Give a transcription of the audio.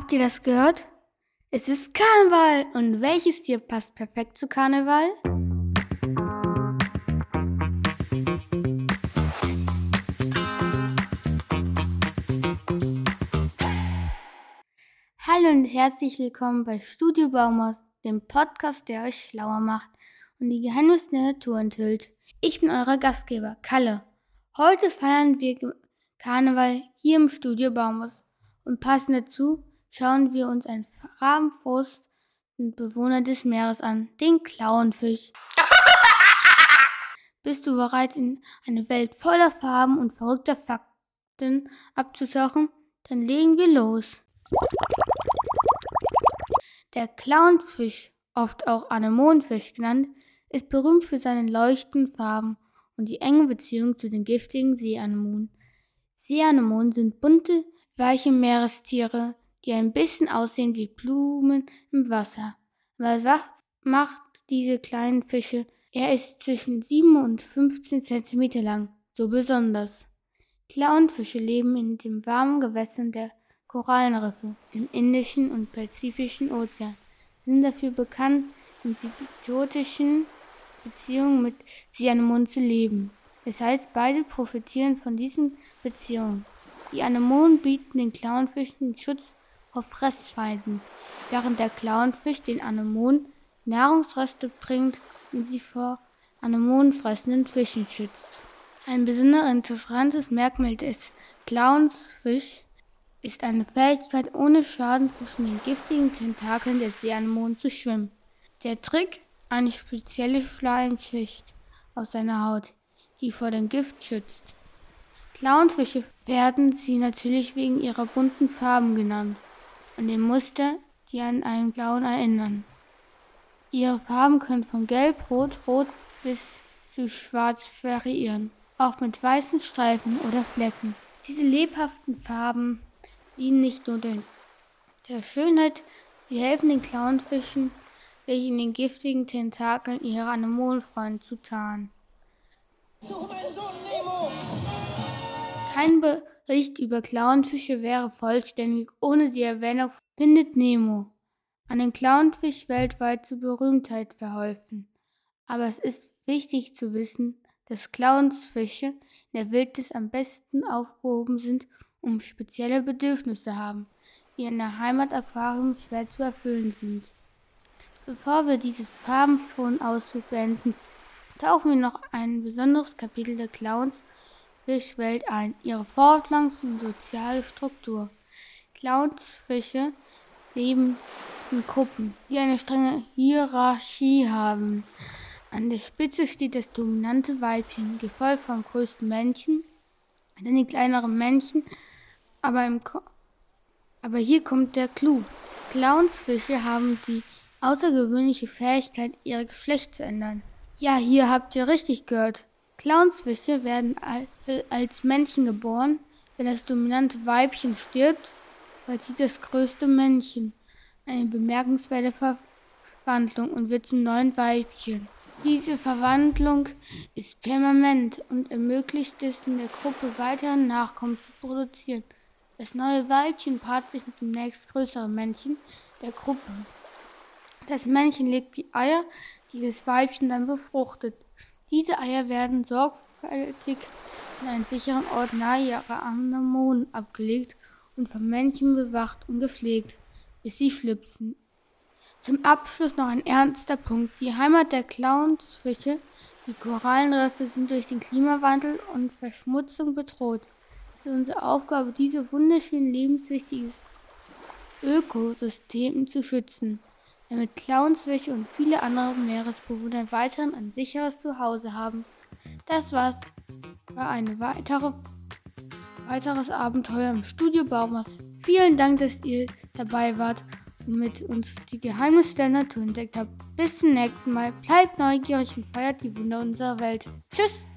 Habt ihr das gehört? Es ist Karneval. Und welches Tier passt perfekt zu Karneval? Hallo und herzlich willkommen bei Studio Baumhaus, dem Podcast, der euch schlauer macht und die Geheimnisse der Natur enthüllt. Ich bin euer Gastgeber, Kalle. Heute feiern wir Karneval hier im Studio Baumhaus und passend dazu schauen wir uns einen farbenfrosten Bewohner des Meeres an, den Clownfisch. Bist du bereit, in eine Welt voller Farben und verrückter Fakten abzutauchen? Dann legen wir los. Der Clownfisch, oft auch Anemonenfisch genannt, ist berühmt für seine leuchtenden Farben und die enge Beziehung zu den giftigen Seeanemonen. Seeanemonen sind bunte, weiche Meerestiere, die ein bisschen aussehen wie Blumen im Wasser. Was macht diese kleinen Fische? Er ist zwischen 7 und 15 cm lang, so besonders. Clownfische leben in den warmen Gewässern der Korallenriffe im Indischen und Pazifischen Ozean, sind dafür bekannt, in symbiotischen Beziehungen mit Cyanemonen zu leben. Das heißt, beide profitieren von diesen Beziehungen. Die Anemonen bieten den Clownfischen Schutz vor Fressfeinden, während der Clownfisch den Anemonen Nahrungsreste bringt und sie vor anemonenfressenden Fischen schützt. Ein besonders interessantes Merkmal des Clownsfisch ist eine Fähigkeit, ohne Schaden zwischen den giftigen Tentakeln der Seeanemonen zu schwimmen. Der Trick, eine spezielle Schleimschicht aus seiner Haut, die vor dem Gift schützt. Clownfische werden sie natürlich wegen ihrer bunten Farben genannt und dem Muster, die an einen Clown erinnern. Ihre Farben können von gelb-rot, rot bis zu schwarz variieren, auch mit weißen Streifen oder Flecken. Diese lebhaften Farben dienen nicht nur der, Schönheit, sie helfen den Clownfischen, sich in den giftigen Tentakeln ihrer Anemonenfreunde zu tarnen. Kein Bericht über Clownfische wäre vollständig ohne die Erwähnung Findet Nemo. An den Clownfisch weltweit zur Berühmtheit verholfen. Aber es ist wichtig zu wissen, dass Clownsfische in der Wildnis am besten aufgehoben sind und spezielle Bedürfnisse haben, die in der Heimataquarium schwer zu erfüllen sind. Bevor wir diese farbenfrohen Ausflug beenden, tauchen wir noch ein besonderes Kapitel der Clownsfischwelt ein, ihre Fortpflanzung und soziale Struktur. Clownsfische leben in Gruppen, die eine strenge Hierarchie haben. An der Spitze steht das dominante Weibchen, gefolgt vom größten Männchen, dann die kleineren Männchen, aber, aber hier kommt der Clou. Clownsfische haben die außergewöhnliche Fähigkeit, ihr Geschlecht zu ändern. Ja, hier habt ihr richtig gehört. Clownsfische werden als Männchen geboren. Wenn das dominante Weibchen stirbt, sie das größte Männchen. Eine bemerkenswerte Verwandlung und wird zum neuen Weibchen. Diese Verwandlung ist permanent und ermöglicht es in der Gruppe weiteren Nachkommen zu produzieren. Das neue Weibchen paart sich mit dem nächstgrößeren Männchen der Gruppe. Das Männchen legt die Eier, die das Weibchen dann befruchtet. Diese Eier werden sorgfältig in einen sicheren Ort nahe ihrer Anemonen abgelegt und vom Männchen bewacht und gepflegt, bis sie schlüpfen. Zum Abschluss noch ein ernster Punkt. Die Heimat der Clownsfische, die Korallenriffe, sind durch den Klimawandel und Verschmutzung bedroht. Es ist unsere Aufgabe, diese wunderschönen lebenswichtigen Ökosysteme zu schützen damit Clownsfische und viele andere Meeresbewohner weiterhin ein sicheres Zuhause haben. Das war's, war ein weitere, weiteres Abenteuer im Studio Baumers. Vielen Dank, dass ihr dabei wart und mit uns die Geheimnisse der Natur entdeckt habt. Bis zum nächsten Mal. Bleibt neugierig und feiert die Wunder unserer Welt. Tschüss!